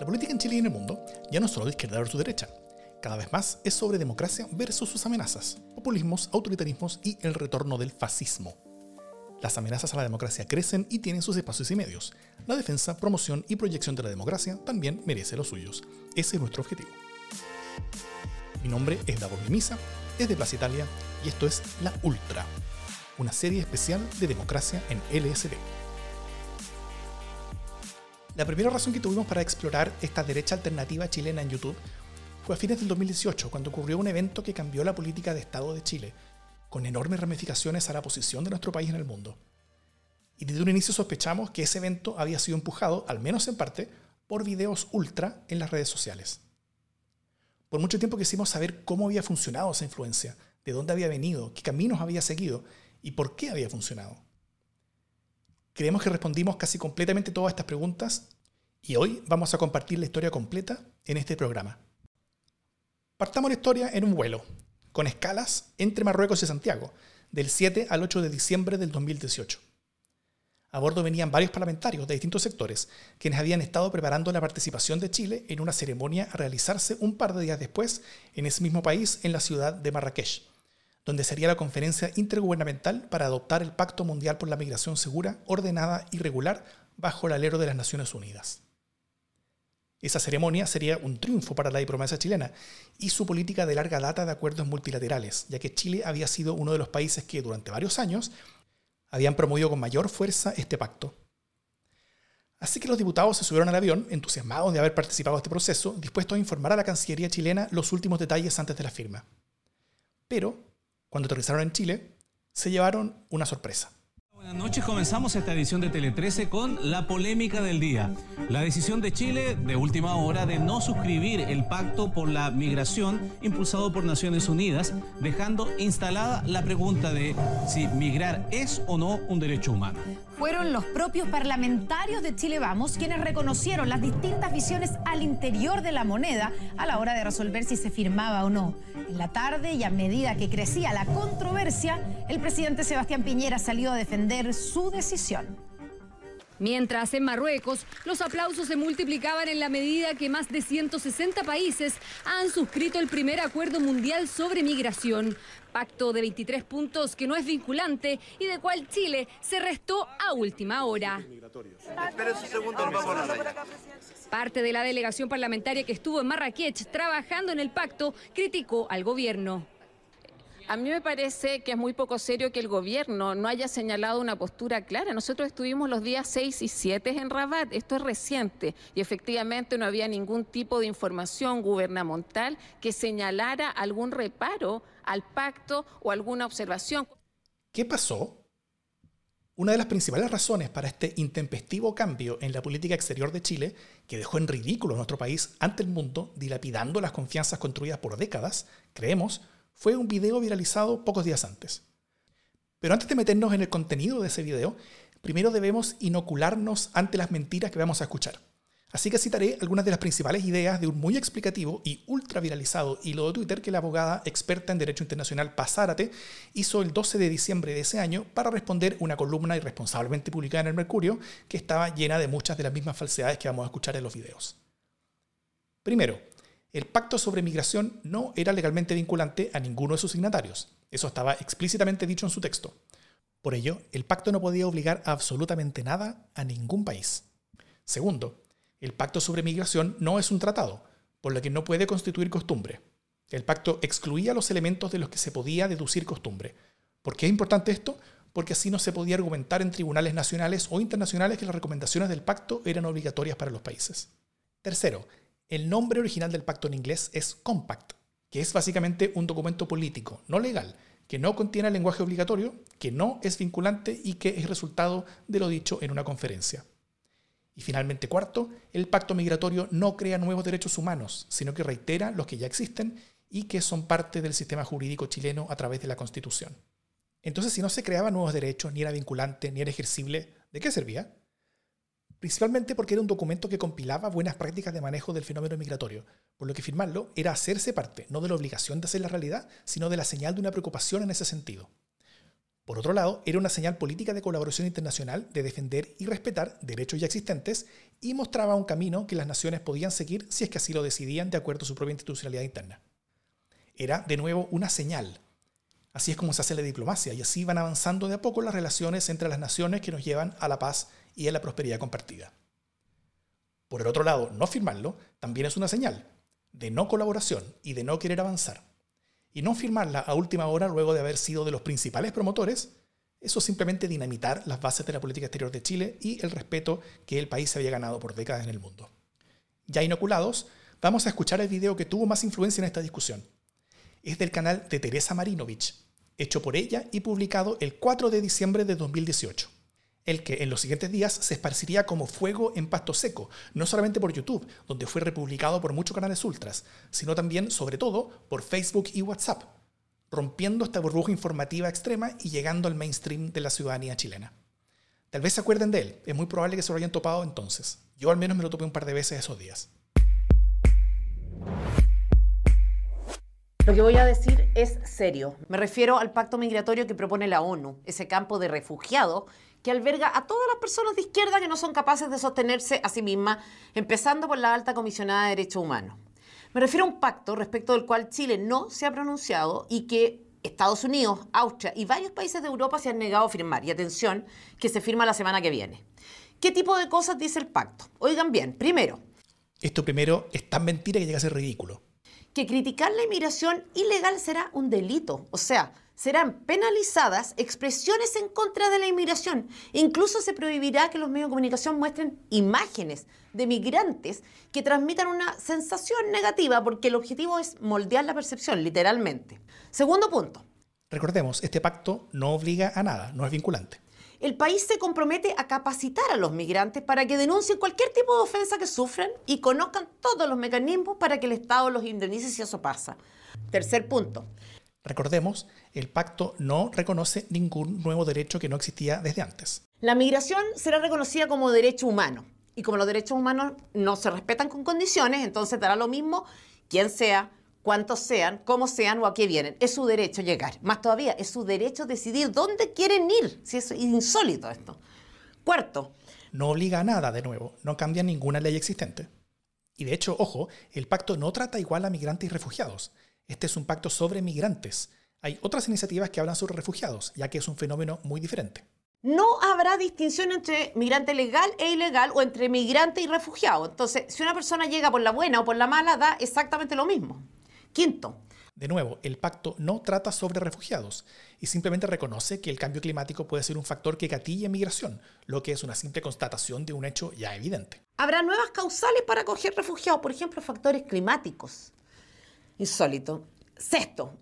La política en Chile y en el mundo ya no es solo de izquierda versus derecha. Cada vez más es sobre democracia versus sus amenazas, populismos, autoritarismos y el retorno del fascismo. Las amenazas a la democracia crecen y tienen sus espacios y medios. La defensa, promoción y proyección de la democracia también merece los suyos. Ese es nuestro objetivo. Mi nombre es Davos Mimisa, es de Plaza Italia y esto es La Ultra, una serie especial de democracia en LSD. La primera razón que tuvimos para explorar esta derecha alternativa chilena en YouTube fue a fines del 2018, cuando ocurrió un evento que cambió la política de Estado de Chile, con enormes ramificaciones a la posición de nuestro país en el mundo. Y desde un inicio sospechamos que ese evento había sido empujado, al menos en parte, por videos ultra en las redes sociales. Por mucho tiempo quisimos saber cómo había funcionado esa influencia, de dónde había venido, qué caminos había seguido y por qué había funcionado. Creemos que respondimos casi completamente todas estas preguntas y hoy vamos a compartir la historia completa en este programa. Partamos la historia en un vuelo, con escalas entre Marruecos y Santiago, del 7 al 8 de diciembre del 2018. A bordo venían varios parlamentarios de distintos sectores, quienes habían estado preparando la participación de Chile en una ceremonia a realizarse un par de días después en ese mismo país, en la ciudad de Marrakech donde sería la conferencia intergubernamental para adoptar el Pacto Mundial por la Migración Segura, Ordenada y Regular bajo el alero de las Naciones Unidas. Esa ceremonia sería un triunfo para la diplomacia chilena y su política de larga data de acuerdos multilaterales, ya que Chile había sido uno de los países que durante varios años habían promovido con mayor fuerza este pacto. Así que los diputados se subieron al avión, entusiasmados de haber participado en este proceso, dispuestos a informar a la Cancillería chilena los últimos detalles antes de la firma. Pero cuando aterrizaron en Chile, se llevaron una sorpresa. Buenas noches, comenzamos esta edición de Tele 13 con la polémica del día. La decisión de Chile de última hora de no suscribir el pacto por la migración impulsado por Naciones Unidas, dejando instalada la pregunta de si migrar es o no un derecho humano fueron los propios parlamentarios de Chile Vamos quienes reconocieron las distintas visiones al interior de la moneda a la hora de resolver si se firmaba o no. En la tarde y a medida que crecía la controversia, el presidente Sebastián Piñera salió a defender su decisión. Mientras en Marruecos los aplausos se multiplicaban en la medida que más de 160 países han suscrito el primer acuerdo mundial sobre migración, pacto de 23 puntos que no es vinculante y de cual Chile se restó a última hora. Parte de la delegación parlamentaria que estuvo en Marrakech trabajando en el pacto criticó al gobierno. A mí me parece que es muy poco serio que el gobierno no haya señalado una postura clara. Nosotros estuvimos los días 6 y 7 en Rabat, esto es reciente, y efectivamente no había ningún tipo de información gubernamental que señalara algún reparo al pacto o alguna observación. ¿Qué pasó? Una de las principales razones para este intempestivo cambio en la política exterior de Chile, que dejó en ridículo a nuestro país ante el mundo, dilapidando las confianzas construidas por décadas, creemos, fue un video viralizado pocos días antes. Pero antes de meternos en el contenido de ese video, primero debemos inocularnos ante las mentiras que vamos a escuchar. Así que citaré algunas de las principales ideas de un muy explicativo y ultra viralizado hilo de Twitter que la abogada experta en Derecho Internacional Pazárate hizo el 12 de diciembre de ese año para responder una columna irresponsablemente publicada en el Mercurio que estaba llena de muchas de las mismas falsedades que vamos a escuchar en los videos. Primero, el pacto sobre migración no era legalmente vinculante a ninguno de sus signatarios. Eso estaba explícitamente dicho en su texto. Por ello, el pacto no podía obligar absolutamente nada a ningún país. Segundo, el pacto sobre migración no es un tratado, por lo que no puede constituir costumbre. El pacto excluía los elementos de los que se podía deducir costumbre. ¿Por qué es importante esto? Porque así no se podía argumentar en tribunales nacionales o internacionales que las recomendaciones del pacto eran obligatorias para los países. Tercero, el nombre original del pacto en inglés es Compact, que es básicamente un documento político, no legal, que no contiene lenguaje obligatorio, que no es vinculante y que es resultado de lo dicho en una conferencia. Y finalmente, cuarto, el pacto migratorio no crea nuevos derechos humanos, sino que reitera los que ya existen y que son parte del sistema jurídico chileno a través de la Constitución. Entonces, si no se creaban nuevos derechos, ni era vinculante, ni era ejercible, ¿de qué servía? Principalmente porque era un documento que compilaba buenas prácticas de manejo del fenómeno migratorio, por lo que firmarlo era hacerse parte no de la obligación de hacer la realidad, sino de la señal de una preocupación en ese sentido. Por otro lado, era una señal política de colaboración internacional de defender y respetar derechos ya existentes y mostraba un camino que las naciones podían seguir si es que así lo decidían de acuerdo a su propia institucionalidad interna. Era, de nuevo, una señal. Así es como se hace la diplomacia y así van avanzando de a poco las relaciones entre las naciones que nos llevan a la paz y a la prosperidad compartida. Por el otro lado, no firmarlo también es una señal de no colaboración y de no querer avanzar y no firmarla a última hora luego de haber sido de los principales promotores, eso es simplemente dinamitar las bases de la política exterior de Chile y el respeto que el país se había ganado por décadas en el mundo. Ya inoculados, vamos a escuchar el video que tuvo más influencia en esta discusión. Es del canal de Teresa Marinovich, hecho por ella y publicado el 4 de diciembre de 2018 el que en los siguientes días se esparciría como fuego en pasto seco, no solamente por YouTube, donde fue republicado por muchos canales ultras, sino también, sobre todo, por Facebook y WhatsApp, rompiendo esta burbuja informativa extrema y llegando al mainstream de la ciudadanía chilena. Tal vez se acuerden de él, es muy probable que se lo hayan topado entonces. Yo al menos me lo topé un par de veces esos días. Lo que voy a decir es serio. Me refiero al pacto migratorio que propone la ONU, ese campo de refugiados que alberga a todas las personas de izquierda que no son capaces de sostenerse a sí mismas, empezando por la alta comisionada de derechos humanos. Me refiero a un pacto respecto del cual Chile no se ha pronunciado y que Estados Unidos, Austria y varios países de Europa se han negado a firmar. Y atención, que se firma la semana que viene. ¿Qué tipo de cosas dice el pacto? Oigan bien, primero. Esto primero es tan mentira que llega a ser ridículo. Que criticar la inmigración ilegal será un delito. O sea, serán penalizadas expresiones en contra de la inmigración. Incluso se prohibirá que los medios de comunicación muestren imágenes de migrantes que transmitan una sensación negativa, porque el objetivo es moldear la percepción, literalmente. Segundo punto. Recordemos, este pacto no obliga a nada, no es vinculante. El país se compromete a capacitar a los migrantes para que denuncien cualquier tipo de ofensa que sufren y conozcan todos los mecanismos para que el Estado los indemnice si eso pasa. Tercer punto. Recordemos, el pacto no reconoce ningún nuevo derecho que no existía desde antes. La migración será reconocida como derecho humano. Y como los derechos humanos no se respetan con condiciones, entonces dará lo mismo quién sea, cuántos sean, cómo sean o a qué vienen. Es su derecho llegar. Más todavía, es su derecho decidir dónde quieren ir. Si es insólito esto. Cuarto. No obliga a nada, de nuevo. No cambia ninguna ley existente. Y de hecho, ojo, el pacto no trata igual a migrantes y refugiados. Este es un pacto sobre migrantes. Hay otras iniciativas que hablan sobre refugiados, ya que es un fenómeno muy diferente. No habrá distinción entre migrante legal e ilegal o entre migrante y refugiado. Entonces, si una persona llega por la buena o por la mala, da exactamente lo mismo. Quinto. De nuevo, el pacto no trata sobre refugiados y simplemente reconoce que el cambio climático puede ser un factor que gatille migración, lo que es una simple constatación de un hecho ya evidente. Habrá nuevas causales para acoger refugiados, por ejemplo, factores climáticos insólito. Sexto.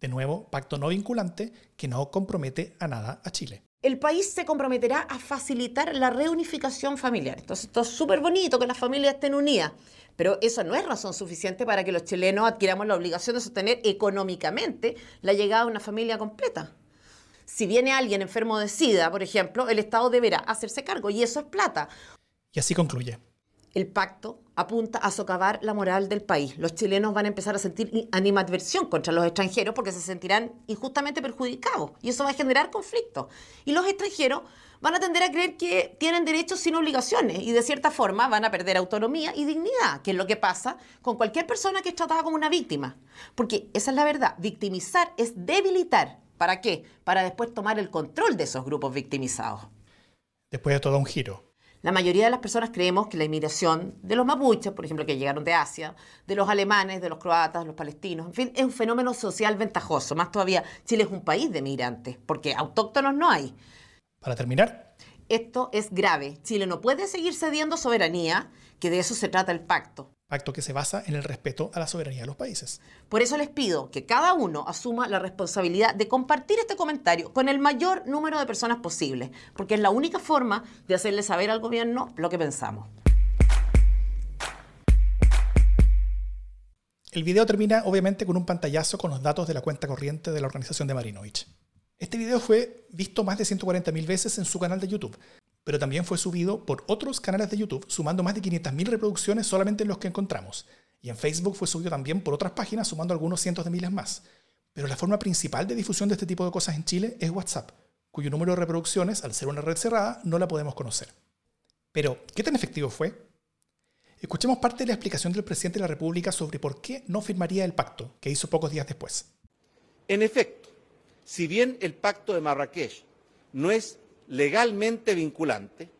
De nuevo, pacto no vinculante que no compromete a nada a Chile. El país se comprometerá a facilitar la reunificación familiar. Entonces, esto es súper bonito que las familias estén unidas, pero eso no es razón suficiente para que los chilenos adquiramos la obligación de sostener económicamente la llegada de una familia completa. Si viene alguien enfermo de SIDA, por ejemplo, el Estado deberá hacerse cargo y eso es plata. Y así concluye. El pacto apunta a socavar la moral del país. Los chilenos van a empezar a sentir animadversión contra los extranjeros porque se sentirán injustamente perjudicados y eso va a generar conflictos. Y los extranjeros van a tender a creer que tienen derechos sin obligaciones y de cierta forma van a perder autonomía y dignidad, que es lo que pasa con cualquier persona que es tratada como una víctima. Porque esa es la verdad, victimizar es debilitar. ¿Para qué? Para después tomar el control de esos grupos victimizados. Después de todo un giro. La mayoría de las personas creemos que la inmigración de los mapuches, por ejemplo, que llegaron de Asia, de los alemanes, de los croatas, de los palestinos, en fin, es un fenómeno social ventajoso. Más todavía, Chile es un país de migrantes, porque autóctonos no hay. Para terminar. Esto es grave. Chile no puede seguir cediendo soberanía, que de eso se trata el pacto pacto que se basa en el respeto a la soberanía de los países. Por eso les pido que cada uno asuma la responsabilidad de compartir este comentario con el mayor número de personas posible, porque es la única forma de hacerle saber al gobierno lo que pensamos. El video termina obviamente con un pantallazo con los datos de la cuenta corriente de la organización de Marinovich. Este video fue visto más de 140.000 veces en su canal de YouTube, pero también fue subido por otros canales de YouTube, sumando más de 500.000 reproducciones solamente en los que encontramos. Y en Facebook fue subido también por otras páginas, sumando algunos cientos de miles más. Pero la forma principal de difusión de este tipo de cosas en Chile es WhatsApp, cuyo número de reproducciones, al ser una red cerrada, no la podemos conocer. Pero, ¿qué tan efectivo fue? Escuchemos parte de la explicación del presidente de la República sobre por qué no firmaría el pacto, que hizo pocos días después. En efecto, si bien el pacto de Marrakech no es legalmente vinculante,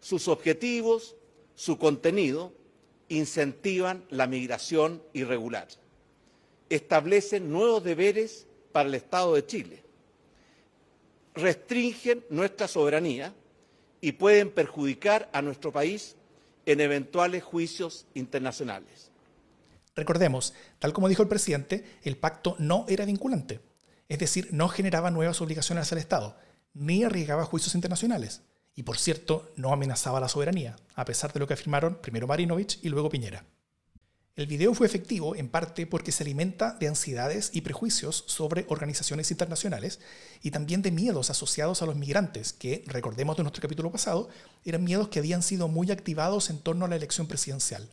sus objetivos, su contenido, incentivan la migración irregular, establecen nuevos deberes para el Estado de Chile, restringen nuestra soberanía y pueden perjudicar a nuestro país en eventuales juicios internacionales. Recordemos, tal como dijo el presidente, el pacto no era vinculante, es decir, no generaba nuevas obligaciones al Estado, ni arriesgaba juicios internacionales. Y por cierto, no amenazaba la soberanía, a pesar de lo que afirmaron primero Marinovich y luego Piñera. El video fue efectivo en parte porque se alimenta de ansiedades y prejuicios sobre organizaciones internacionales y también de miedos asociados a los migrantes, que, recordemos de nuestro capítulo pasado, eran miedos que habían sido muy activados en torno a la elección presidencial.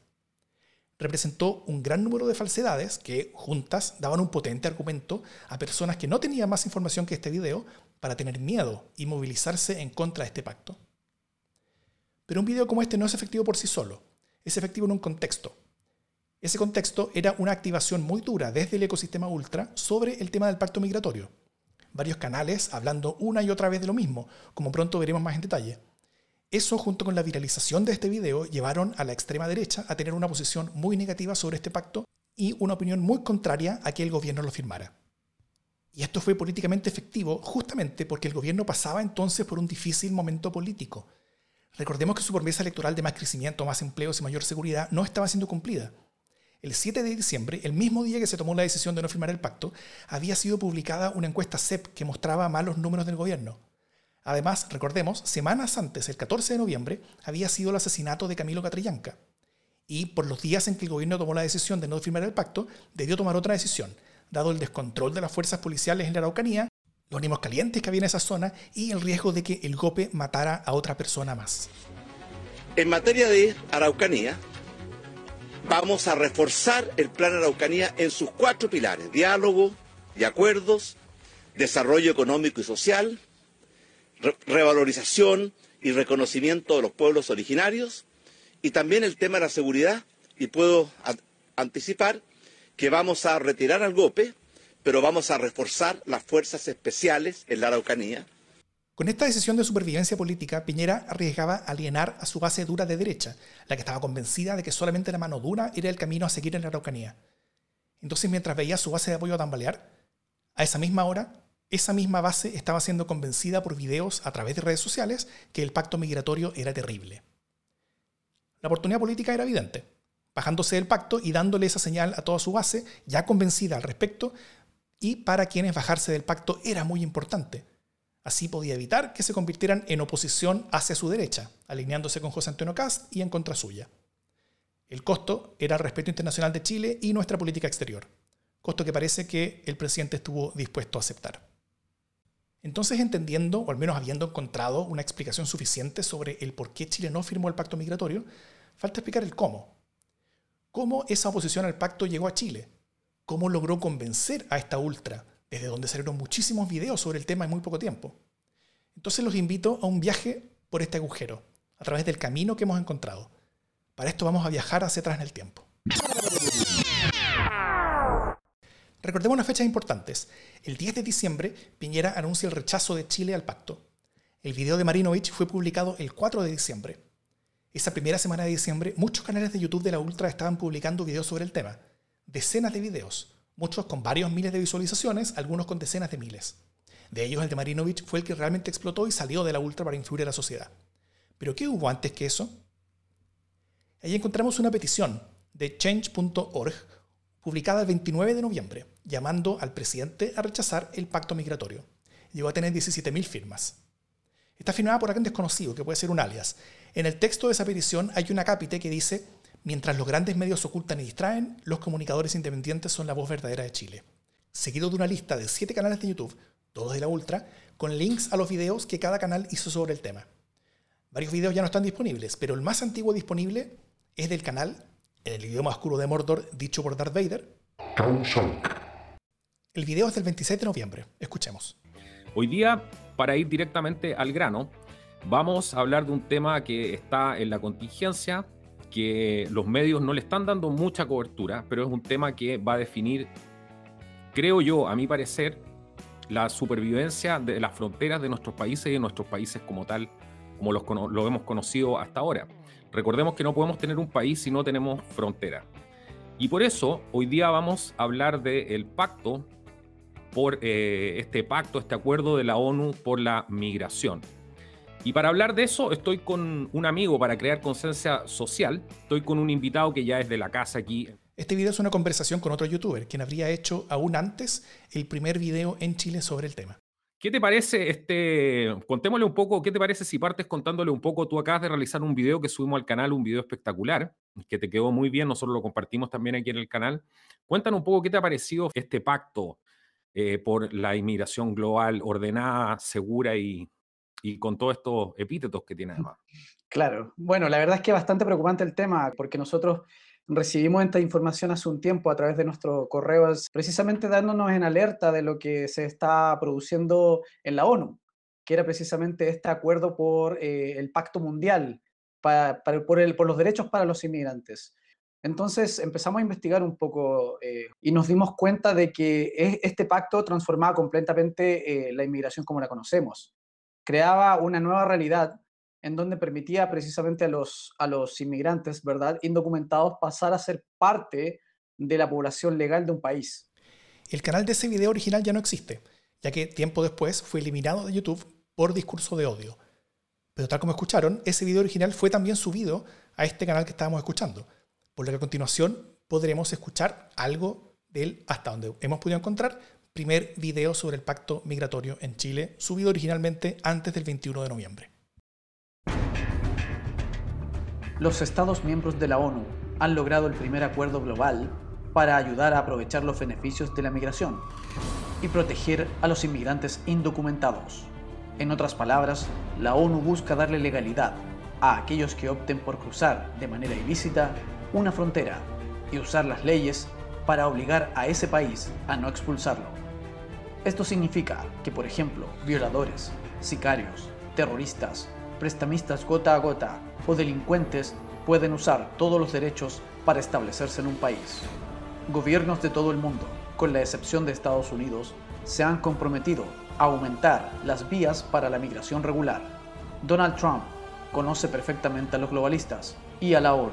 Representó un gran número de falsedades que, juntas, daban un potente argumento a personas que no tenían más información que este video para tener miedo y movilizarse en contra de este pacto. Pero un video como este no es efectivo por sí solo, es efectivo en un contexto ese contexto era una activación muy dura desde el ecosistema ultra sobre el tema del pacto migratorio. Varios canales hablando una y otra vez de lo mismo, como pronto veremos más en detalle. Eso, junto con la viralización de este video, llevaron a la extrema derecha a tener una posición muy negativa sobre este pacto y una opinión muy contraria a que el gobierno lo firmara. Y esto fue políticamente efectivo justamente porque el gobierno pasaba entonces por un difícil momento político. Recordemos que su promesa electoral de más crecimiento, más empleos y mayor seguridad no estaba siendo cumplida el 7 de diciembre, el mismo día que se tomó la decisión de no firmar el pacto, había sido publicada una encuesta CEP que mostraba malos números del gobierno. Además, recordemos, semanas antes, el 14 de noviembre, había sido el asesinato de Camilo Catrillanca. Y por los días en que el gobierno tomó la decisión de no firmar el pacto, debió tomar otra decisión, dado el descontrol de las fuerzas policiales en la Araucanía, los ánimos calientes que había en esa zona y el riesgo de que el GOPE matara a otra persona más. En materia de Araucanía, vamos a reforzar el Plan Araucanía en sus cuatro pilares, diálogo y acuerdos, desarrollo económico y social, revalorización y reconocimiento de los pueblos originarios y también el tema de la seguridad y puedo anticipar que vamos a retirar al GOPE, pero vamos a reforzar las fuerzas especiales en la Araucanía con esta decisión de supervivencia política, Piñera arriesgaba alienar a su base dura de derecha, la que estaba convencida de que solamente la mano dura era el camino a seguir en la Araucanía. Entonces, mientras veía su base de apoyo tambalear, a esa misma hora, esa misma base estaba siendo convencida por videos a través de redes sociales que el pacto migratorio era terrible. La oportunidad política era evidente, bajándose del pacto y dándole esa señal a toda su base, ya convencida al respecto, y para quienes bajarse del pacto era muy importante Así podía evitar que se convirtieran en oposición hacia su derecha, alineándose con José Antonio Cast y en contra suya. El costo era el respeto internacional de Chile y nuestra política exterior, costo que parece que el presidente estuvo dispuesto a aceptar. Entonces, entendiendo, o al menos habiendo encontrado una explicación suficiente sobre el por qué Chile no firmó el pacto migratorio, falta explicar el cómo. ¿Cómo esa oposición al pacto llegó a Chile? ¿Cómo logró convencer a esta ultra desde donde salieron muchísimos videos sobre el tema en muy poco tiempo. Entonces los invito a un viaje por este agujero, a través del camino que hemos encontrado. Para esto vamos a viajar hacia atrás en el tiempo. Recordemos unas fechas importantes. El 10 de diciembre, Piñera anuncia el rechazo de Chile al pacto. El video de Marinovich fue publicado el 4 de diciembre. Esa primera semana de diciembre, muchos canales de YouTube de la Ultra estaban publicando videos sobre el tema. Decenas de videos, muchos con varios miles de visualizaciones, algunos con decenas de miles. De ellos el de Marinovich fue el que realmente explotó y salió de la ultra para influir a la sociedad. ¿Pero qué hubo antes que eso? Ahí encontramos una petición de change.org publicada el 29 de noviembre, llamando al presidente a rechazar el pacto migratorio. Llegó a tener 17.000 firmas. Está firmada por alguien desconocido, que puede ser un alias. En el texto de esa petición hay una cápite que dice Mientras los grandes medios ocultan y distraen, los comunicadores independientes son la voz verdadera de Chile. Seguido de una lista de siete canales de YouTube, todos de la Ultra, con links a los videos que cada canal hizo sobre el tema. Varios videos ya no están disponibles, pero el más antiguo disponible es del canal, en el idioma oscuro de Mordor dicho por Darth Vader. El video es del 26 de noviembre. Escuchemos. Hoy día para ir directamente al grano, vamos a hablar de un tema que está en la contingencia, que los medios no le están dando mucha cobertura, pero es un tema que va a definir, creo yo, a mi parecer, la supervivencia de las fronteras de nuestros países y de nuestros países como tal, como los, lo hemos conocido hasta ahora. Recordemos que no podemos tener un país si no tenemos frontera. Y por eso hoy día vamos a hablar del pacto, por eh, este pacto, este acuerdo de la ONU por la migración. Y para hablar de eso estoy con un amigo para crear conciencia social, estoy con un invitado que ya es de la casa aquí este video es una conversación con otro youtuber, quien habría hecho aún antes el primer video en Chile sobre el tema. ¿Qué te parece este? Contémosle un poco, ¿qué te parece si partes contándole un poco? Tú acabas de realizar un video que subimos al canal, un video espectacular, que te quedó muy bien, nosotros lo compartimos también aquí en el canal. Cuéntanos un poco qué te ha parecido este pacto eh, por la inmigración global ordenada, segura y, y con todos estos epítetos que tiene además. Claro, bueno, la verdad es que es bastante preocupante el tema, porque nosotros recibimos esta información hace un tiempo a través de nuestro correo, precisamente dándonos en alerta de lo que se está produciendo en la ONU, que era precisamente este acuerdo por eh, el Pacto Mundial para, por, el, por los derechos para los inmigrantes. Entonces empezamos a investigar un poco eh, y nos dimos cuenta de que este pacto transformaba completamente eh, la inmigración como la conocemos. Creaba una nueva realidad en donde permitía precisamente a los, a los inmigrantes, ¿verdad?, indocumentados pasar a ser parte de la población legal de un país. El canal de ese video original ya no existe, ya que tiempo después fue eliminado de YouTube por discurso de odio. Pero tal como escucharon, ese video original fue también subido a este canal que estábamos escuchando, por lo que a continuación podremos escuchar algo del, hasta donde hemos podido encontrar, primer video sobre el pacto migratorio en Chile, subido originalmente antes del 21 de noviembre. los Estados miembros de la ONU han logrado el primer acuerdo global para ayudar a aprovechar los beneficios de la migración y proteger a los inmigrantes indocumentados. En otras palabras, la ONU busca darle legalidad a aquellos que opten por cruzar de manera ilícita una frontera y usar las leyes para obligar a ese país a no expulsarlo. Esto significa que, por ejemplo, violadores, sicarios, terroristas, prestamistas gota a gota o delincuentes pueden usar todos los derechos para establecerse en un país. Gobiernos de todo el mundo, con la excepción de Estados Unidos, se han comprometido a aumentar las vías para la migración regular. Donald Trump conoce perfectamente a los globalistas y a la ONU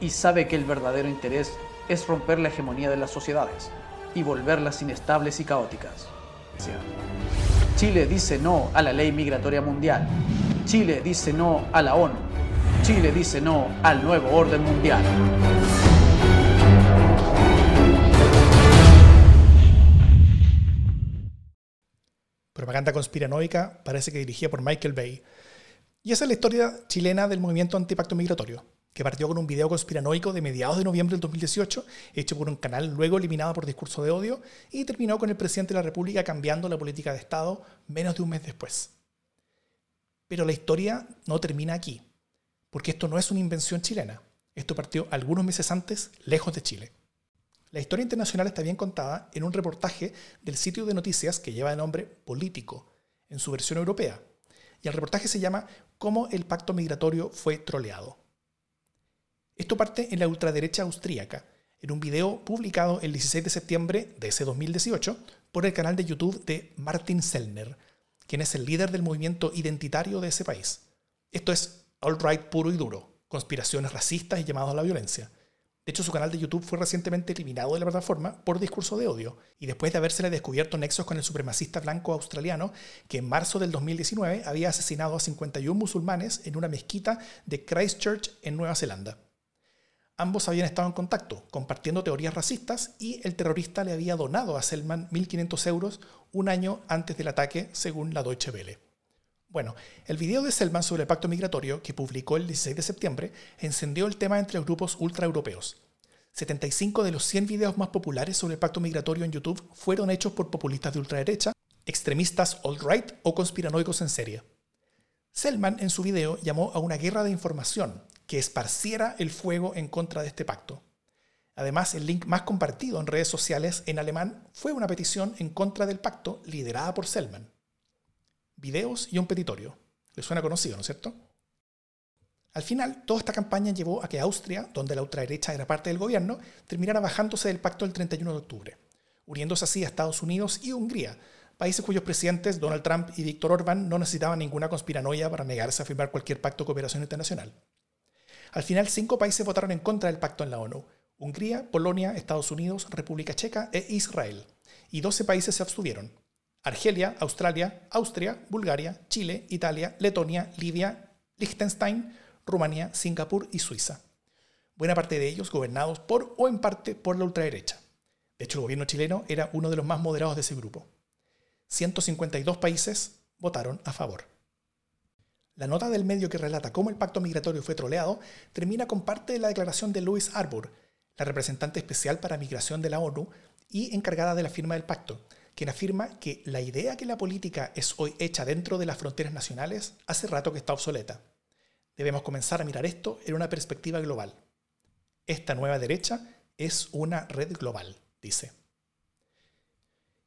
y sabe que el verdadero interés es romper la hegemonía de las sociedades y volverlas inestables y caóticas. Chile dice no a la ley migratoria mundial. Chile dice no a la ONU Chile dice no al nuevo orden mundial. Propaganda conspiranoica parece que dirigida por Michael Bay. Y esa es la historia chilena del movimiento antipacto migratorio, que partió con un video conspiranoico de mediados de noviembre del 2018, hecho por un canal luego eliminado por discurso de odio, y terminó con el presidente de la República cambiando la política de Estado menos de un mes después. Pero la historia no termina aquí porque esto no es una invención chilena. Esto partió algunos meses antes, lejos de Chile. La historia internacional está bien contada en un reportaje del sitio de noticias que lleva el nombre Político, en su versión europea. Y el reportaje se llama Cómo el pacto migratorio fue troleado. Esto parte en la ultraderecha austríaca, en un video publicado el 16 de septiembre de ese 2018 por el canal de YouTube de Martin Sellner, quien es el líder del movimiento identitario de ese país. Esto es alt-right puro y duro, conspiraciones racistas y llamados a la violencia. De hecho, su canal de YouTube fue recientemente eliminado de la plataforma por discurso de odio, y después de habérsele descubierto nexos con el supremacista blanco australiano que en marzo del 2019 había asesinado a 51 musulmanes en una mezquita de Christchurch en Nueva Zelanda. Ambos habían estado en contacto, compartiendo teorías racistas, y el terrorista le había donado a Selman 1.500 euros un año antes del ataque, según la Deutsche Welle. Bueno, el video de Selman sobre el pacto migratorio, que publicó el 16 de septiembre, encendió el tema entre grupos ultraeuropeos. 75 de los 100 videos más populares sobre el pacto migratorio en YouTube fueron hechos por populistas de ultraderecha, extremistas alt-right o conspiranoicos en serie. Selman en su video llamó a una guerra de información que esparciera el fuego en contra de este pacto. Además, el link más compartido en redes sociales en alemán fue una petición en contra del pacto liderada por Selman. videos y un petitorio. Le suena conocido, ¿no es cierto? Al final, toda esta campaña llevó a que Austria, donde la ultraderecha era parte del gobierno, terminara bajándose del pacto del 31 de octubre, uniéndose así a Estados Unidos y Hungría, países cuyos presidentes Donald Trump y Víctor Orbán no necesitaban ninguna conspiranoia para negarse a firmar cualquier pacto de cooperación internacional. Al final, cinco países votaron en contra del pacto en la ONU, Hungría, Polonia, Estados Unidos, República Checa e Israel, y 12 países se abstuvieron, Argelia, Australia, Austria, Bulgaria, Chile, Italia, Letonia, Libia, Liechtenstein, Rumanía, Singapur y Suiza. Buena parte de ellos gobernados por o en parte por la ultraderecha. De hecho, el gobierno chileno era uno de los más moderados de ese grupo. 152 países votaron a favor. La nota del medio que relata cómo el pacto migratorio fue troleado termina con parte de la declaración de Louis Arbour, la representante especial para migración de la ONU y encargada de la firma del pacto, quien afirma que la idea que la política es hoy hecha dentro de las fronteras nacionales hace rato que está obsoleta. Debemos comenzar a mirar esto en una perspectiva global. Esta nueva derecha es una red global, dice.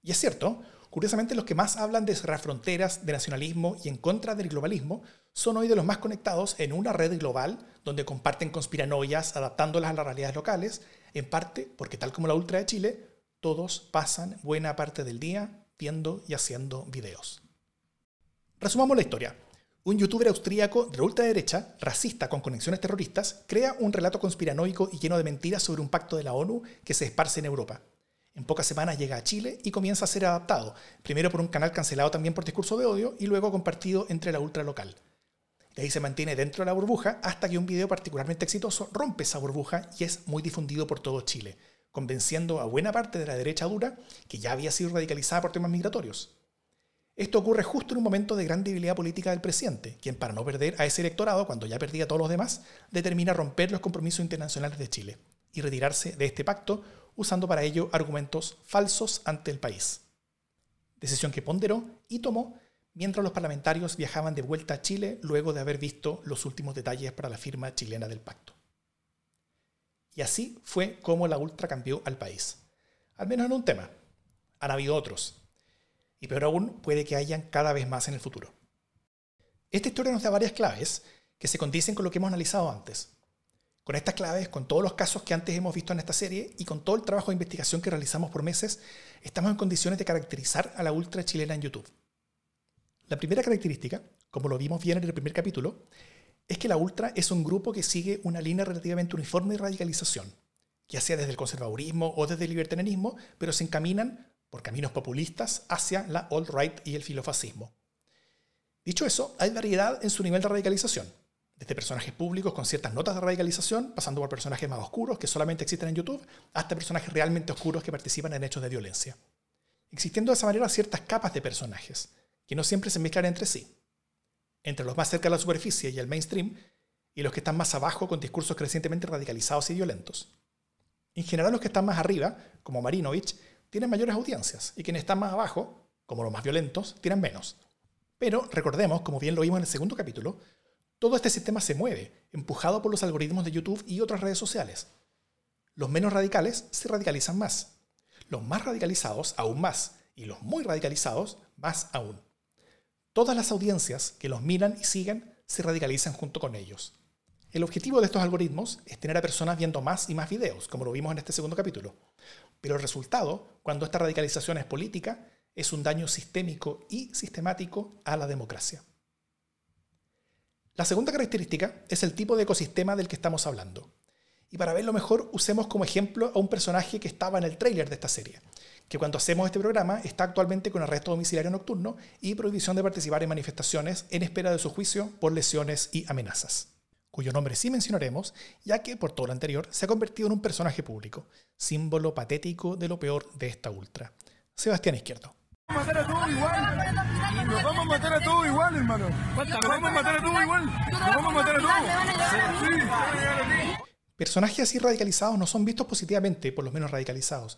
Y es cierto, curiosamente los que más hablan de cerrar fronteras, de nacionalismo y en contra del globalismo son hoy de los más conectados en una red global donde comparten conspiranoias adaptándolas a las realidades locales, en parte porque tal como la Ultra de Chile, todos pasan buena parte del día viendo y haciendo videos. Resumamos la historia. Un youtuber austríaco de ultraderecha, racista con conexiones terroristas, crea un relato conspiranoico y lleno de mentiras sobre un pacto de la ONU que se esparce en Europa. En pocas semanas llega a Chile y comienza a ser adaptado, primero por un canal cancelado también por discurso de odio y luego compartido entre la ultra local. De ahí se mantiene dentro de la burbuja hasta que un video particularmente exitoso rompe esa burbuja y es muy difundido por todo Chile, convenciendo a buena parte de la derecha dura que ya había sido radicalizada por temas migratorios. Esto ocurre justo en un momento de gran debilidad política del presidente, quien para no perder a ese electorado, cuando ya perdía a todos los demás, determina romper los compromisos internacionales de Chile y retirarse de este pacto usando para ello argumentos falsos ante el país. Decisión que ponderó y tomó mientras los parlamentarios viajaban de vuelta a Chile luego de haber visto los últimos detalles para la firma chilena del pacto. Y así fue como la ultra cambió al país. Al menos en un tema. Han habido otros. Y peor aún, puede que hayan cada vez más en el futuro. Esta historia nos da varias claves que se condicen con lo que hemos analizado antes. Con estas claves, con todos los casos que antes hemos visto en esta serie y con todo el trabajo de investigación que realizamos por meses, estamos en condiciones de caracterizar a la ultra chilena en YouTube. La primera característica, como lo vimos bien en el primer capítulo, es que la ultra es un grupo que sigue una línea relativamente uniforme de radicalización, ya sea desde el conservadurismo o desde el libertarianismo, pero se encaminan por caminos populistas hacia la alt-right y el filofascismo. Dicho eso, hay variedad en su nivel de radicalización, desde personajes públicos con ciertas notas de radicalización, pasando por personajes más oscuros que solamente existen en YouTube, hasta personajes realmente oscuros que participan en hechos de violencia. Existiendo de esa manera ciertas capas de personajes, que no siempre se mezclan entre sí entre los más cerca de la superficie y el mainstream, y los que están más abajo con discursos crecientemente radicalizados y violentos. En general, los que están más arriba, como Marinovich, tienen mayores audiencias, y quienes están más abajo, como los más violentos, tienen menos. Pero recordemos, como bien lo vimos en el segundo capítulo, todo este sistema se mueve, empujado por los algoritmos de YouTube y otras redes sociales. Los menos radicales se radicalizan más, los más radicalizados aún más, y los muy radicalizados más aún. Todas las audiencias que los miran y siguen se radicalizan junto con ellos. El objetivo de estos algoritmos es tener a personas viendo más y más videos, como lo vimos en este segundo capítulo. Pero el resultado, cuando esta radicalización es política, es un daño sistémico y sistemático a la democracia. La segunda característica es el tipo de ecosistema del que estamos hablando. Y para verlo mejor, usemos como ejemplo a un personaje que estaba en el tráiler de esta serie, que cuando hacemos este programa está actualmente con arresto domiciliario nocturno y prohibición de participar en manifestaciones en espera de su juicio por lesiones y amenazas, cuyo nombre sí mencionaremos, ya que por todo lo anterior se ha convertido en un personaje público, símbolo patético de lo peor de esta ultra. Sebastián Izquierdo. Nos vamos a matar a todos igual. Nos vamos a matar a todos igual, hermano. Nos vamos a matar a todos igual. Nos vamos a matar a todos. Personajes así radicalizados no son vistos positivamente por los menos radicalizados.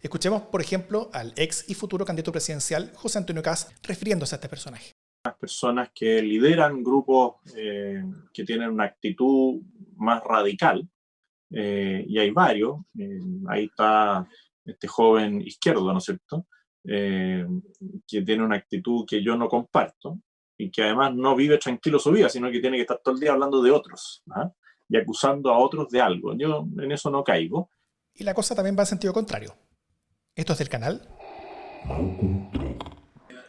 Escuchemos, por ejemplo, al ex y futuro candidato presidencial José Antonio Caz refiriéndose a este personaje. Las personas que lideran grupos eh, que tienen una actitud más radical, eh, y hay varios, eh, ahí está este joven izquierdo, ¿no es cierto? Eh, que tiene una actitud que yo no comparto y que además no vive tranquilo su vida, sino que tiene que estar todo el día hablando de otros ¿ah? y acusando a otros de algo. Yo en eso no caigo. Y la cosa también va en sentido contrario. Esto es del canal.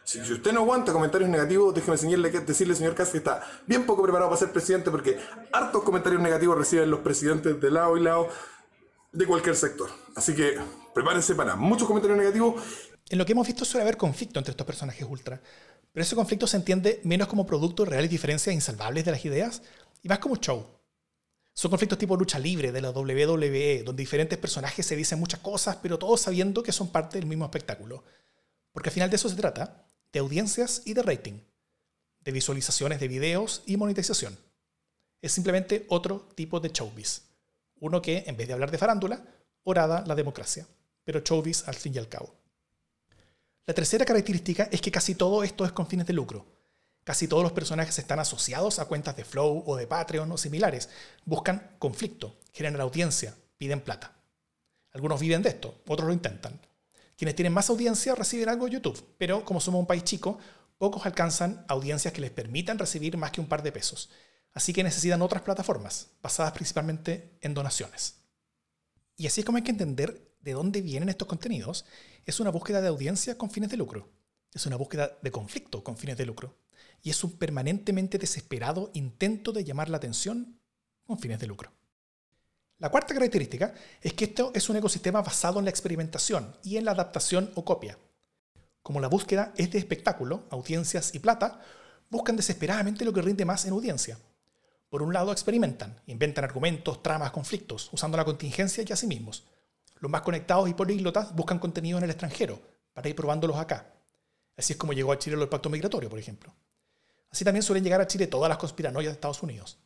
Si, usted no aguanta comentarios negativos, déjeme decirle, decirle señor Casas, que está bien poco preparado para ser presidente porque hartos comentarios negativos reciben los presidentes de lado y lado de cualquier sector. Así que prepárense para muchos comentarios negativos. En lo que hemos visto suele haber conflicto entre estos personajes ultra, pero ese conflicto se entiende menos como producto de reales diferencias insalvables de las ideas y más como show. Son conflictos tipo lucha libre de la WWE, donde diferentes personajes se dicen muchas cosas, pero todos sabiendo que son parte del mismo espectáculo. Porque al final de eso se trata, de audiencias y de rating, de visualizaciones de videos y monetización. Es simplemente otro tipo de showbiz. Uno que, en vez de hablar de farándula, orada la democracia, pero showbiz al fin y al cabo. La tercera característica es que casi todo esto es con fines de lucro. Casi todos los personajes están asociados a cuentas de Flow o de Patreon o similares. Buscan conflicto, generan audiencia, piden plata. Algunos viven de esto, otros lo intentan. Quienes tienen más audiencia reciben algo de YouTube, pero como somos un país chico, pocos alcanzan audiencias que les permitan recibir más que un par de pesos. Así que necesitan otras plataformas, basadas principalmente en donaciones. Y así es como hay que entender de dónde vienen estos contenidos. Es una búsqueda de audiencia con fines de lucro. Es una búsqueda de conflicto con fines de lucro. Y es un permanentemente desesperado intento de llamar la atención con fines de lucro. La cuarta característica es que esto es un ecosistema basado en la experimentación y en la adaptación o copia. Como la búsqueda es de espectáculo, audiencias y plata, buscan desesperadamente lo que rinde más en audiencia. Por un lado, experimentan, inventan argumentos, tramas, conflictos, usando la contingencia y a sí mismos. Los más conectados y políglotas buscan contenido en el extranjero, para ir probándolos acá. Así es como llegó a Chile el pacto migratorio, por ejemplo. Así también suelen llegar a Chile todas las conspiranoias de Estados Unidos.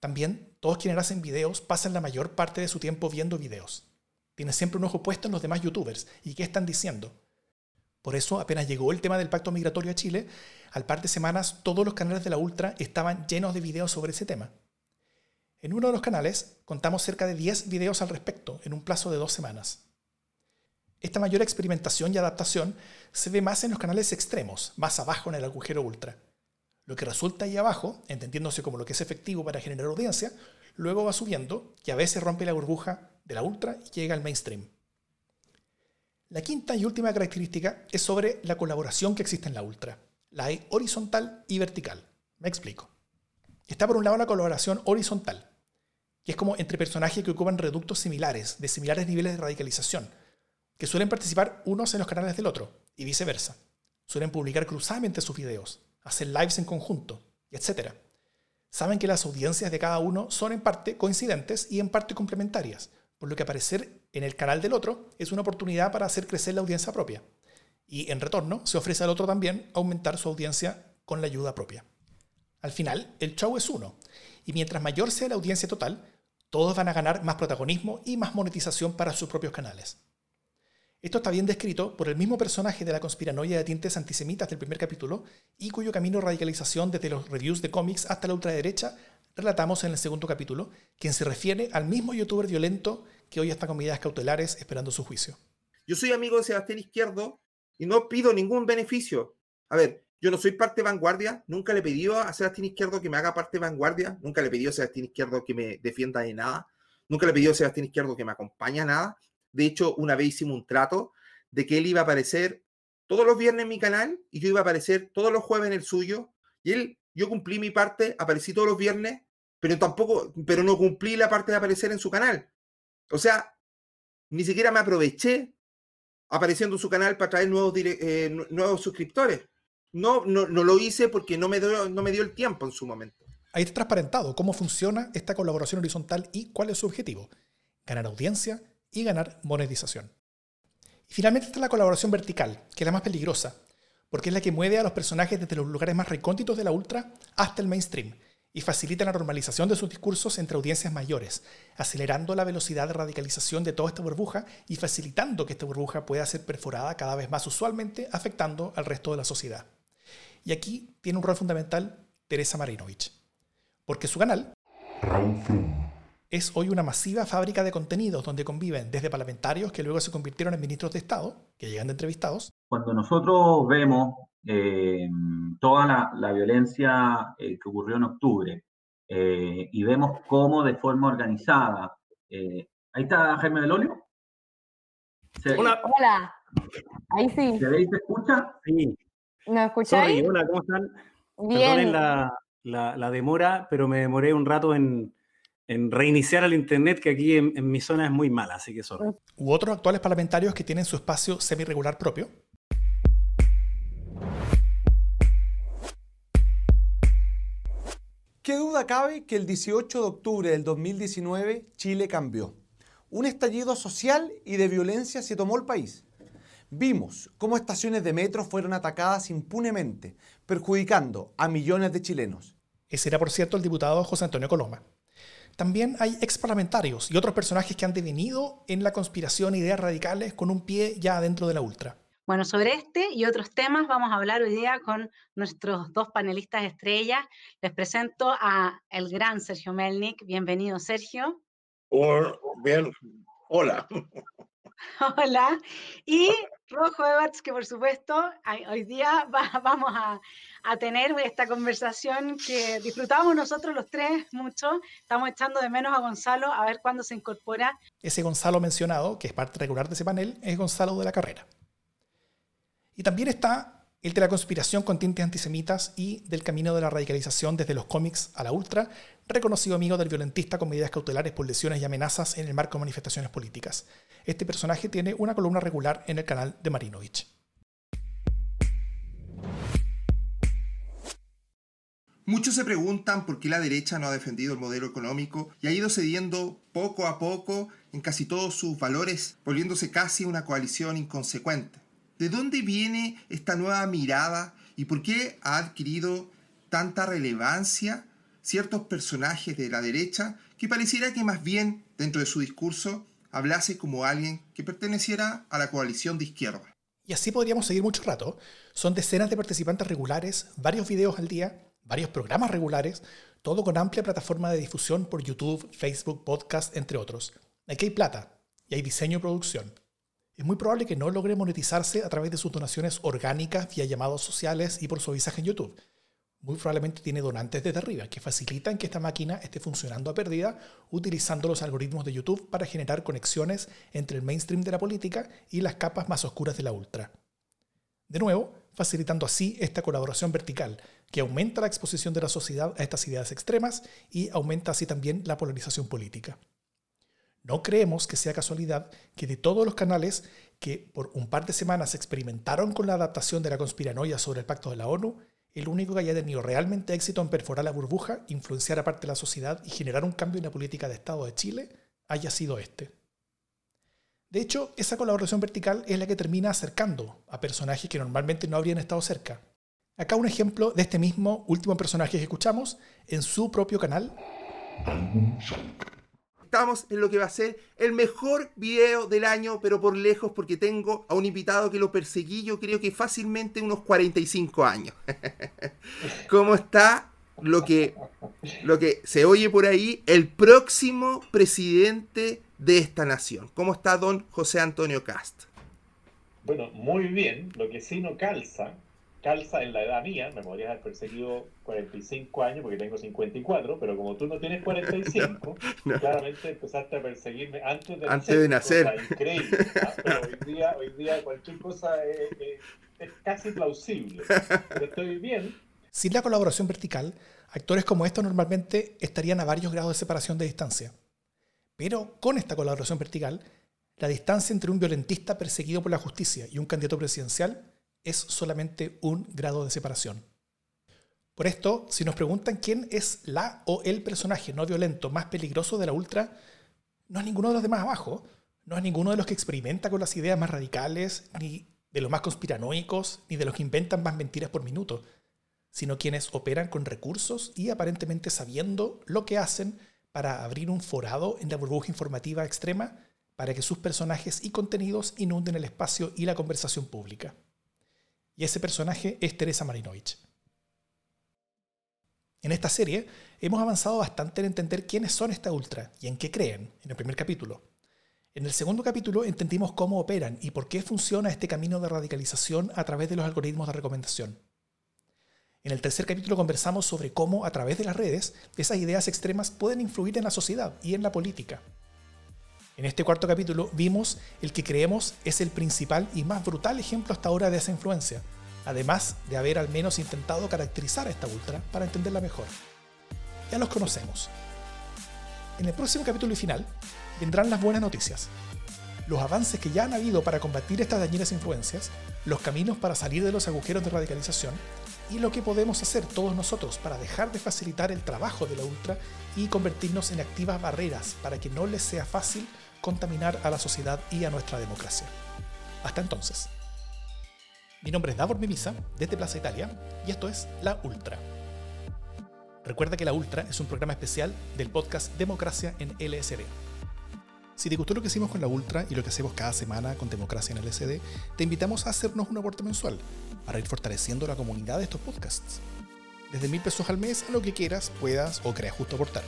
También, todos quienes hacen videos pasan la mayor parte de su tiempo viendo videos. Tienen siempre un ojo puesto en los demás youtubers y qué están diciendo. Por eso, apenas llegó el tema del pacto migratorio a Chile, al par de semanas todos los canales de la Ultra estaban llenos de videos sobre ese tema. En uno de los canales contamos cerca de 10 videos al respecto en un plazo de dos semanas. Esta mayor experimentación y adaptación se ve más en los canales extremos, más abajo en el agujero ultra. Lo que resulta ahí abajo, entendiéndose como lo que es efectivo para generar audiencia, luego va subiendo y a veces rompe la burbuja de la ultra y llega al mainstream. La quinta y última característica es sobre la colaboración que existe en la ultra. La hay horizontal y vertical. Me explico. Está por un lado la colaboración horizontal, que es como entre personajes que ocupan reductos similares, de similares niveles de radicalización, que suelen participar unos en los canales del otro, y viceversa. Suelen publicar cruzadamente sus videos, hacer lives en conjunto, etc. Saben que las audiencias de cada uno son en parte coincidentes y en parte complementarias, por lo que aparecer en el canal del otro es una oportunidad para hacer crecer la audiencia propia y en retorno se ofrece al otro también aumentar su audiencia con la ayuda propia. Al final, el show es uno, y mientras mayor sea la audiencia total, todos van a ganar más protagonismo y más monetización para sus propios canales. Esto está bien descrito por el mismo personaje de la conspiranoia de tintes antisemitas del primer capítulo y cuyo camino radicalización desde los reviews de cómics hasta la ultraderecha relatamos en el segundo capítulo, quien se refiere al mismo youtuber violento que hoy está con medidas cautelares esperando su juicio. Yo soy amigo de Sebastián Izquierdo, y no pido ningún beneficio. A ver, yo no soy parte vanguardia, nunca le he a Sebastián Izquierdo que me haga parte vanguardia, nunca le he a Sebastián Izquierdo que me defienda de nada, nunca le he a Sebastián Izquierdo que me acompañe a nada. De hecho, una vez hicimos un trato de que él iba a aparecer todos los viernes en mi canal y yo iba a aparecer todos los jueves en el suyo. Y él, yo cumplí mi parte, aparecí todos los viernes, pero tampoco, pero no cumplí la parte de aparecer en su canal. O sea, ni siquiera me aproveché apareciendo en su canal para traer nuevos, eh, nuevos suscriptores. No, no, lo hice porque no me, dio, no me dio el tiempo en su momento. Ahí está transparentado cómo funciona esta colaboración horizontal y cuál es su objetivo. Ganar audiencia y ganar monetización. Y finalmente está la colaboración vertical, que es la más peligrosa, porque es la que mueve a los personajes desde los lugares más recónditos de la ultra hasta el mainstream y facilita la normalización de sus discursos entre audiencias mayores, acelerando la velocidad de radicalización de toda esta burbuja y facilitando que esta burbuja pueda ser perforada cada vez más usualmente, afectando al resto de la sociedad. Y aquí tiene un rol fundamental Teresa Marinovich, porque su canal es hoy una masiva fábrica de contenidos donde conviven desde parlamentarios que luego se convirtieron en ministros de Estado, que llegan de entrevistados. Cuando nosotros vemos eh, toda la, violencia eh, que ocurrió en octubre eh, y vemos cómo de forma organizada. ahí está Jaime del Olio. Hola. Hola. Ahí sí. ¿Se ve y se escucha? Sí. ¿Me escucháis? hola, ¿cómo están? Bien. la, la demora, pero me demoré un rato en, en reiniciar el Internet, que aquí en, mi zona es muy mala, así que solo. U otros actuales parlamentarios que tienen su espacio semi-regular propio. ¿Qué duda cabe que el 18 de octubre del 2019 Chile cambió? Un estallido social y de violencia se tomó el país. Vimos cómo estaciones de metro fueron atacadas impunemente, perjudicando a millones de chilenos. Ese era, por cierto, el diputado José Antonio Coloma también hay ex parlamentarios y otros personajes que han devenido en la conspiración ideas radicales con un pie ya dentro de la ultra. Bueno, sobre este y otros temas vamos a hablar hoy día con nuestros dos panelistas estrellas. Les presento a el gran Sergio Melnik. Bienvenido, Sergio. bien, hola. Hola. Y Rojo Edwards, que por supuesto hoy día vamos a, tener esta conversación que disfrutamos nosotros los tres mucho. Estamos echando de menos a Gonzalo a ver cuándo se incorpora. Ese Gonzalo mencionado, que es parte regular de ese panel, es Gonzalo de la Carrera. Y también está el de la conspiración con tintes antisemitas y del camino de la radicalización desde los cómics a la ultra, reconocido amigo del violentista con medidas cautelares por lesiones y amenazas en el marco de manifestaciones políticas. Este personaje tiene una columna regular en el canal de Marinovich. Muchos se preguntan por qué la derecha no ha defendido el modelo económico y ha ido cediendo poco a poco en casi todos sus valores, volviéndose casi una coalición inconsecuente. ¿De dónde viene esta nueva mirada y por qué ha adquirido tanta relevancia ciertos personajes de la derecha que pareciera que más bien dentro de su discurso hablase como alguien que perteneciera a la coalición de izquierda? Y así podríamos seguir mucho rato. Son decenas de participantes regulares, varios videos al día, varios programas regulares, todo con amplia plataforma de difusión por YouTube, Facebook, podcast, entre otros. Aquí hay plata y hay diseño y producción es muy probable que no logre monetizarse a través de sus donaciones orgánicas vía llamados sociales y por su avisaje en YouTube. Muy probablemente tiene donantes desde arriba que facilitan que esta máquina esté funcionando a pérdida utilizando los algoritmos de YouTube para generar conexiones entre el mainstream de la política y las capas más oscuras de la ultra. De nuevo, facilitando así esta colaboración vertical que aumenta la exposición de la sociedad a estas ideas extremas y aumenta así también la polarización política. No creemos que sea casualidad que de todos los canales que por un par de semanas experimentaron con la adaptación de la conspiranoia sobre el pacto de la ONU, el único que haya tenido realmente éxito en perforar la burbuja, influenciar a parte de la sociedad y generar un cambio en la política de Estado de Chile haya sido este. De hecho, esa colaboración vertical es la que termina acercando a personajes que normalmente no habrían estado cerca. Acá un ejemplo de este mismo último personaje que escuchamos en su propio canal estamos en lo que va a ser el mejor video del año, pero por lejos, porque tengo a un invitado que lo perseguí, yo creo que fácilmente unos 45 años. ¿Cómo está lo que, lo que se oye por ahí? El próximo presidente de esta nación. ¿Cómo está don José Antonio Cast? Bueno, muy bien. Lo que sí no calza calza en la edad mía, me podrías haber perseguido 45 años porque tengo 54, pero como tú no tienes 45, claramente empezaste a perseguirme antes de antes nacer. De nacer. increíble. Pero hoy día, hoy día cualquier cosa es, es casi plausible. Pero estoy bien. Sin la colaboración vertical, actores como estos normalmente estarían a varios grados de separación de distancia. Pero con esta colaboración vertical, la distancia entre un violentista perseguido por la justicia y un candidato presidencial es solamente un grado de separación. Por esto, si nos preguntan quién es la o el personaje no violento más peligroso de la Ultra, no es ninguno de los demás abajo, no es ninguno de los que experimenta con las ideas más radicales, ni de los más conspiranoicos, ni de los que inventan más mentiras por minuto, sino quienes operan con recursos y aparentemente sabiendo lo que hacen para abrir un forado en la burbuja informativa extrema para que sus personajes y contenidos inunden el espacio y la conversación pública. Y ese personaje es Teresa Marinovich. En esta serie hemos avanzado bastante en entender quiénes son esta ultra y en qué creen, en el primer capítulo. En el segundo capítulo entendimos cómo operan y por qué funciona este camino de radicalización a través de los algoritmos de recomendación. En el tercer capítulo conversamos sobre cómo a través de las redes esas ideas extremas pueden influir en la sociedad y en la política. En este cuarto capítulo vimos el que creemos es el principal y más brutal ejemplo hasta ahora de esa influencia, además de haber al menos intentado caracterizar a esta ultra para entenderla mejor. Ya los conocemos. En el próximo capítulo y final vendrán las buenas noticias. Los avances que ya han habido para combatir estas dañinas influencias, los caminos para salir de los agujeros de radicalización y lo que podemos hacer todos nosotros para dejar de facilitar el trabajo de la ultra y convertirnos en activas barreras para que no les sea fácil contaminar a la sociedad y a nuestra democracia. Hasta entonces. Mi nombre es Davor Mimisa, desde Plaza Italia, y esto es La Ultra. Recuerda que La Ultra es un programa especial del podcast Democracia en LSD. Si te gustó lo que hicimos con La Ultra y lo que hacemos cada semana con Democracia en LSD, te invitamos a hacernos un aporte mensual para ir fortaleciendo la comunidad de estos podcasts. Desde mil pesos al mes a lo que quieras, puedas o creas justo aportar.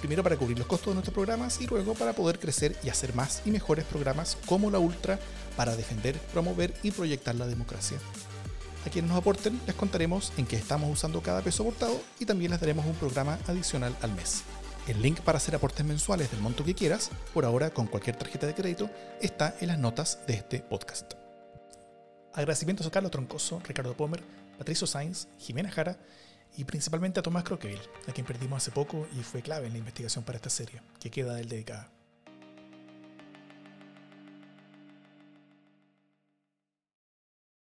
Primero para cubrir los costos de nuestros programas y luego para poder crecer y hacer más y mejores programas como la Ultra para defender, promover y proyectar la democracia. A quienes nos aporten les contaremos en qué estamos usando cada peso aportado y también les daremos un programa adicional al mes. El link para hacer aportes mensuales del monto que quieras, por ahora con cualquier tarjeta de crédito, está en las notas de este podcast. Agradecimientos a Carlos Troncoso, Ricardo Pomer, Patricio Sainz, Jimena Jara y principalmente a Tomás Croqueville, a quien perdimos hace poco y fue clave en la investigación para esta serie, que queda del dedicada.